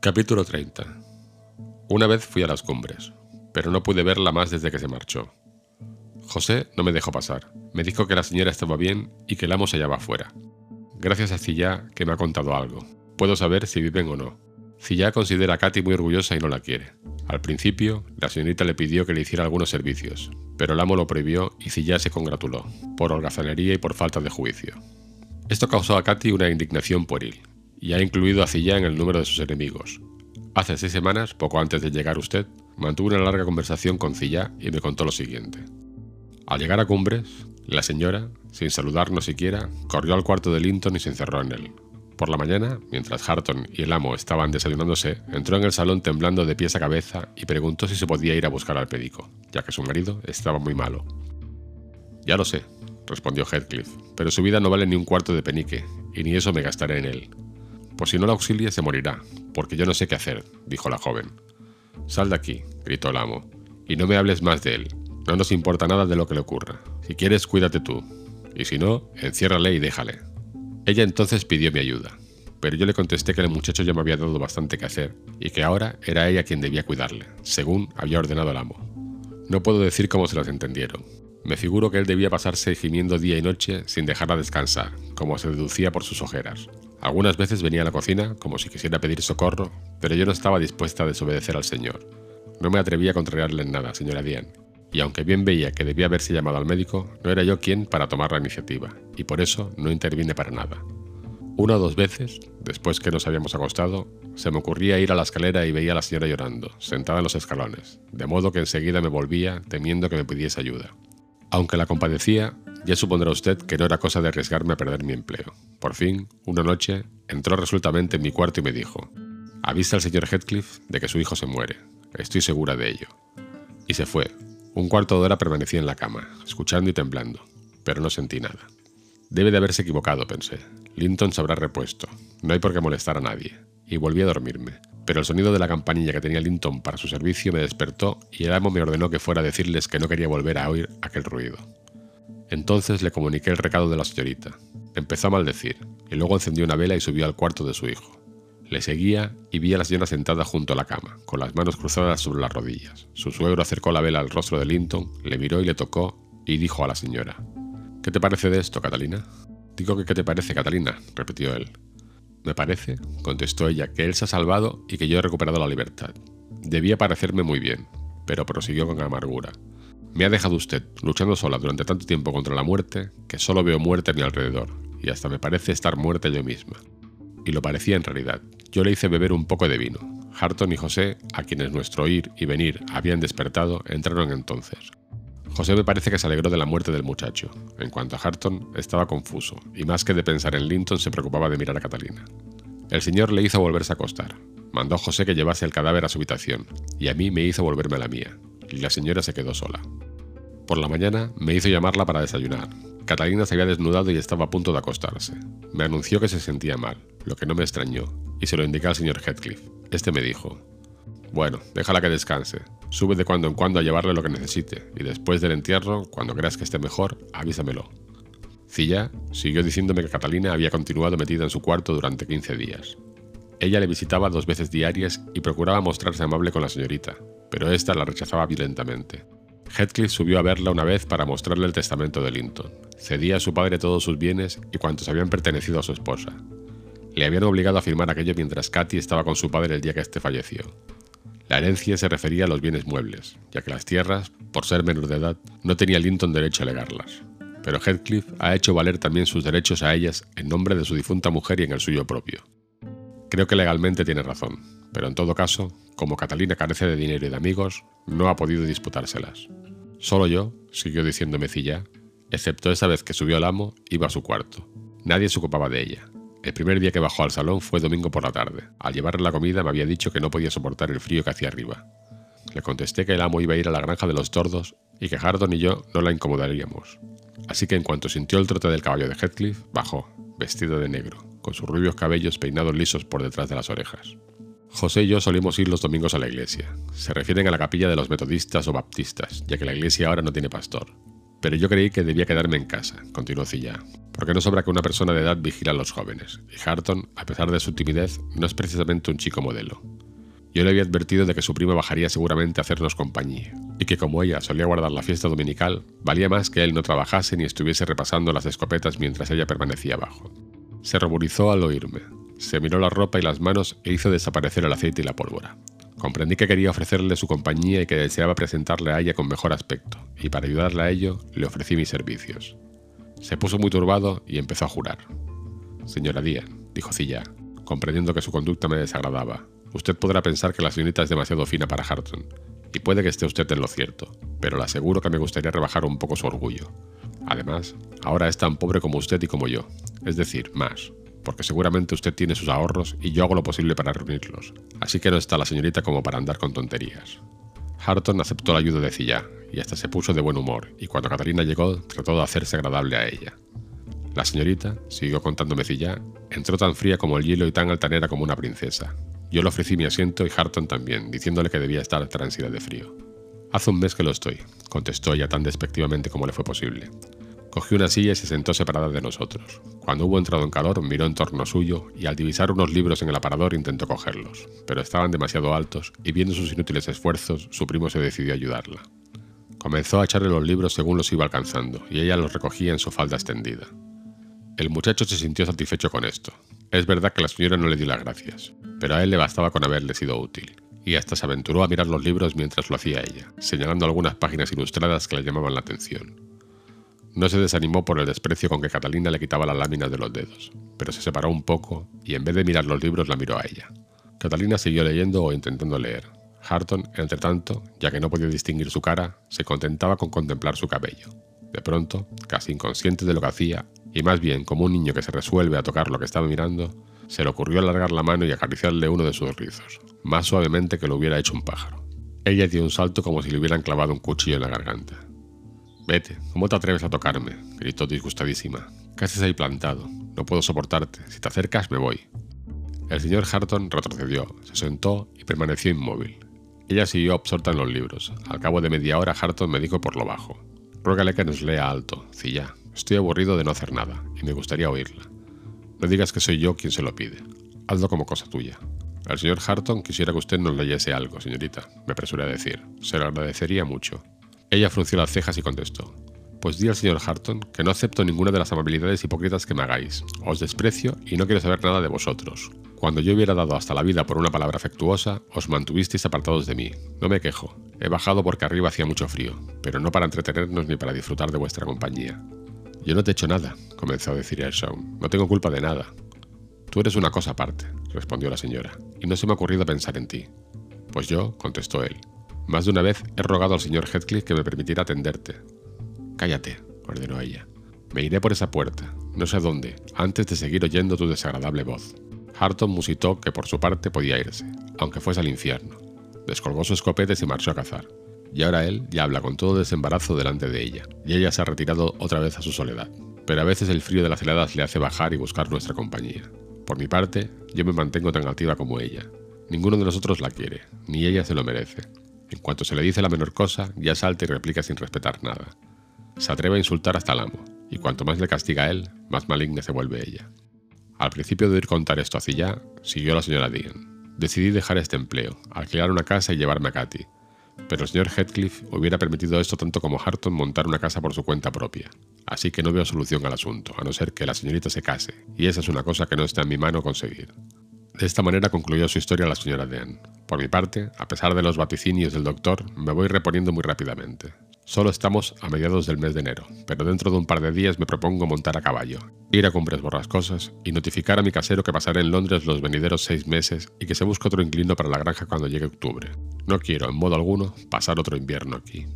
Capítulo 30 Una vez fui a las cumbres, pero no pude verla más desde que se marchó. José no me dejó pasar. Me dijo que la señora estaba bien y que el amo se hallaba afuera. Gracias a Cilla que me ha contado algo. Puedo saber si viven o no. Cilla considera a Katy muy orgullosa y no la quiere. Al principio, la señorita le pidió que le hiciera algunos servicios, pero el amo lo prohibió y Cilla se congratuló, por holgazanería y por falta de juicio. Esto causó a Katy una indignación pueril, y ha incluido a Cilla en el número de sus enemigos. Hace seis semanas, poco antes de llegar usted, mantuvo una larga conversación con Cilla y me contó lo siguiente. Al llegar a Cumbres, la señora, sin saludarnos siquiera, corrió al cuarto de Linton y se encerró en él. Por la mañana, mientras Harton y el amo estaban desayunándose, entró en el salón temblando de pies a cabeza y preguntó si se podía ir a buscar al médico, ya que su marido estaba muy malo. Ya lo sé, respondió Heathcliff, pero su vida no vale ni un cuarto de penique, y ni eso me gastaré en él. Por si no la auxilie se morirá, porque yo no sé qué hacer, dijo la joven. Sal de aquí, gritó el amo, y no me hables más de él. No nos importa nada de lo que le ocurra. Si quieres, cuídate tú. Y si no, enciérrale y déjale. Ella entonces pidió mi ayuda, pero yo le contesté que el muchacho ya me había dado bastante que hacer y que ahora era ella quien debía cuidarle, según había ordenado el amo. No puedo decir cómo se las entendieron. Me figuro que él debía pasarse gimiendo día y noche sin dejarla descansar, como se deducía por sus ojeras. Algunas veces venía a la cocina como si quisiera pedir socorro, pero yo no estaba dispuesta a desobedecer al señor. No me atrevía a contrariarle en nada, señora Diane, y aunque bien veía que debía haberse llamado al médico, no era yo quien para tomar la iniciativa, y por eso no intervine para nada. Una o dos veces, después que nos habíamos acostado, se me ocurría ir a la escalera y veía a la señora llorando, sentada en los escalones, de modo que enseguida me volvía temiendo que me pidiese ayuda. Aunque la compadecía, ya supondrá usted que no era cosa de arriesgarme a perder mi empleo. Por fin, una noche, entró resueltamente en mi cuarto y me dijo, avisa al señor Heathcliff de que su hijo se muere. Estoy segura de ello. Y se fue. Un cuarto de hora permanecí en la cama, escuchando y temblando, pero no sentí nada. Debe de haberse equivocado, pensé. Linton se habrá repuesto. No hay por qué molestar a nadie. Y volví a dormirme. Pero el sonido de la campanilla que tenía Linton para su servicio me despertó y el amo me ordenó que fuera a decirles que no quería volver a oír aquel ruido. Entonces le comuniqué el recado de la señorita. Empezó a maldecir, y luego encendió una vela y subió al cuarto de su hijo. Le seguía y vi a la señora sentada junto a la cama, con las manos cruzadas sobre las rodillas. Su suegro acercó la vela al rostro de Linton, le miró y le tocó, y dijo a la señora, ¿Qué te parece de esto, Catalina? Digo que qué te parece, Catalina, repitió él. Me parece, contestó ella, que él se ha salvado y que yo he recuperado la libertad. Debía parecerme muy bien, pero prosiguió con amargura. Me ha dejado usted, luchando sola durante tanto tiempo contra la muerte, que solo veo muerte a mi alrededor, y hasta me parece estar muerta yo misma. Y lo parecía en realidad. Yo le hice beber un poco de vino. Harton y José, a quienes nuestro ir y venir habían despertado, entraron entonces. José me parece que se alegró de la muerte del muchacho. En cuanto a Harton, estaba confuso, y más que de pensar en Linton se preocupaba de mirar a Catalina. El señor le hizo volverse a acostar. Mandó a José que llevase el cadáver a su habitación, y a mí me hizo volverme a la mía, y la señora se quedó sola. Por la mañana me hizo llamarla para desayunar. Catalina se había desnudado y estaba a punto de acostarse. Me anunció que se sentía mal, lo que no me extrañó, y se lo indiqué al señor Heathcliff. Este me dijo, bueno, déjala que descanse. Sube de cuando en cuando a llevarle lo que necesite, y después del entierro, cuando creas que esté mejor, avísamelo. Cilla siguió diciéndome que Catalina había continuado metida en su cuarto durante 15 días. Ella le visitaba dos veces diarias y procuraba mostrarse amable con la señorita, pero ésta la rechazaba violentamente. Heathcliff subió a verla una vez para mostrarle el testamento de Linton. Cedía a su padre todos sus bienes y cuantos habían pertenecido a su esposa. Le habían obligado a firmar aquello mientras Katy estaba con su padre el día que éste falleció. La herencia se refería a los bienes muebles, ya que las tierras, por ser menor de edad, no tenía Linton derecho a legarlas. Pero Heathcliff ha hecho valer también sus derechos a ellas en nombre de su difunta mujer y en el suyo propio. Creo que legalmente tiene razón, pero en todo caso, como Catalina carece de dinero y de amigos, no ha podido disputárselas. Solo yo, siguió diciendo Mecilla, excepto esa vez que subió al amo, iba a su cuarto. Nadie se ocupaba de ella. El primer día que bajó al salón fue domingo por la tarde. Al llevarle la comida me había dicho que no podía soportar el frío que hacía arriba. Le contesté que el amo iba a ir a la granja de los tordos y que Hardon y yo no la incomodaríamos. Así que en cuanto sintió el trote del caballo de Heathcliff, bajó, vestido de negro, con sus rubios cabellos peinados lisos por detrás de las orejas. José y yo solimos ir los domingos a la iglesia. Se refieren a la capilla de los metodistas o baptistas, ya que la iglesia ahora no tiene pastor. Pero yo creí que debía quedarme en casa, continuó Cilla, porque no sobra que una persona de edad vigila a los jóvenes, y Harton, a pesar de su timidez, no es precisamente un chico modelo. Yo le había advertido de que su prima bajaría seguramente a hacernos compañía, y que como ella solía guardar la fiesta dominical, valía más que él no trabajase ni estuviese repasando las escopetas mientras ella permanecía abajo. Se ruborizó al oírme, se miró la ropa y las manos e hizo desaparecer el aceite y la pólvora. Comprendí que quería ofrecerle su compañía y que deseaba presentarle a ella con mejor aspecto, y para ayudarle a ello le ofrecí mis servicios. Se puso muy turbado y empezó a jurar. Señora Díaz, dijo Cilla, comprendiendo que su conducta me desagradaba, usted podrá pensar que la señorita es demasiado fina para Harton, y puede que esté usted en lo cierto, pero le aseguro que me gustaría rebajar un poco su orgullo. Además, ahora es tan pobre como usted y como yo, es decir, más, porque seguramente usted tiene sus ahorros y yo hago lo posible para reunirlos, así que no está la señorita como para andar con tonterías. Harton aceptó la ayuda de Cilla y hasta se puso de buen humor, y cuando Catalina llegó trató de hacerse agradable a ella. La señorita, siguió contándome Cilla, entró tan fría como el hielo y tan altanera como una princesa. Yo le ofrecí mi asiento y Harton también, diciéndole que debía estar transida de frío. Hace un mes que lo estoy, contestó ella tan despectivamente como le fue posible. Cogió una silla y se sentó separada de nosotros. Cuando hubo entrado en calor, miró en torno suyo y al divisar unos libros en el aparador intentó cogerlos, pero estaban demasiado altos y viendo sus inútiles esfuerzos, su primo se decidió a ayudarla. Comenzó a echarle los libros según los iba alcanzando y ella los recogía en su falda extendida. El muchacho se sintió satisfecho con esto. Es verdad que la señora no le dio las gracias, pero a él le bastaba con haberle sido útil, y hasta se aventuró a mirar los libros mientras lo hacía ella, señalando algunas páginas ilustradas que le llamaban la atención. No se desanimó por el desprecio con que Catalina le quitaba las láminas de los dedos, pero se separó un poco y en vez de mirar los libros la miró a ella. Catalina siguió leyendo o intentando leer. Harton, entre tanto, ya que no podía distinguir su cara, se contentaba con contemplar su cabello. De pronto, casi inconsciente de lo que hacía, y más bien como un niño que se resuelve a tocar lo que estaba mirando, se le ocurrió alargar la mano y acariciarle uno de sus rizos, más suavemente que lo hubiera hecho un pájaro. Ella dio un salto como si le hubieran clavado un cuchillo en la garganta. Vete, ¿cómo te atreves a tocarme? gritó disgustadísima. ¿Qué haces ahí plantado? No puedo soportarte. Si te acercas, me voy. El señor Harton retrocedió, se sentó y permaneció inmóvil. Ella siguió absorta en los libros. Al cabo de media hora, Harton me dijo por lo bajo: Ruégale que nos lea alto, Cilla. Estoy aburrido de no hacer nada y me gustaría oírla. No digas que soy yo quien se lo pide. Hazlo como cosa tuya. El señor Harton quisiera que usted nos leyese algo, señorita, me apresuré a decir. Se lo agradecería mucho. Ella frunció las cejas y contestó. Pues di al señor Harton que no acepto ninguna de las amabilidades hipócritas que me hagáis. Os desprecio y no quiero saber nada de vosotros. Cuando yo hubiera dado hasta la vida por una palabra afectuosa, os mantuvisteis apartados de mí. No me quejo. He bajado porque arriba hacía mucho frío, pero no para entretenernos ni para disfrutar de vuestra compañía. Yo no te he hecho nada, comenzó a decir Earnshaw. No tengo culpa de nada. Tú eres una cosa aparte, respondió la señora, y no se me ha ocurrido pensar en ti. Pues yo, contestó él, más de una vez he rogado al señor Heathcliff que me permitiera atenderte. Cállate, ordenó ella. Me iré por esa puerta, no sé dónde, antes de seguir oyendo tu desagradable voz. Harton musitó que por su parte podía irse, aunque fuese al infierno. Descolgó su escopeta y se marchó a cazar. Y ahora él ya habla con todo desembarazo delante de ella, y ella se ha retirado otra vez a su soledad. Pero a veces el frío de las heladas le hace bajar y buscar nuestra compañía. Por mi parte, yo me mantengo tan altiva como ella. Ninguno de nosotros la quiere, ni ella se lo merece. En cuanto se le dice la menor cosa, ya salta y replica sin respetar nada. Se atreve a insultar hasta el amo, y cuanto más le castiga a él, más maligna se vuelve ella. Al principio de oír contar esto hacia ya, siguió la señora Dean. Decidí dejar este empleo, alquilar una casa y llevarme a Katy. Pero el señor Heathcliff hubiera permitido esto tanto como Harton montar una casa por su cuenta propia. Así que no veo solución al asunto, a no ser que la señorita se case, y esa es una cosa que no está en mi mano conseguir. De esta manera concluyó su historia la señora Dean. Por mi parte, a pesar de los vaticinios del doctor, me voy reponiendo muy rápidamente. Solo estamos a mediados del mes de enero, pero dentro de un par de días me propongo montar a caballo, ir a cumbres borrascosas y notificar a mi casero que pasaré en Londres los venideros seis meses y que se busque otro inquilino para la granja cuando llegue octubre. No quiero, en modo alguno, pasar otro invierno aquí.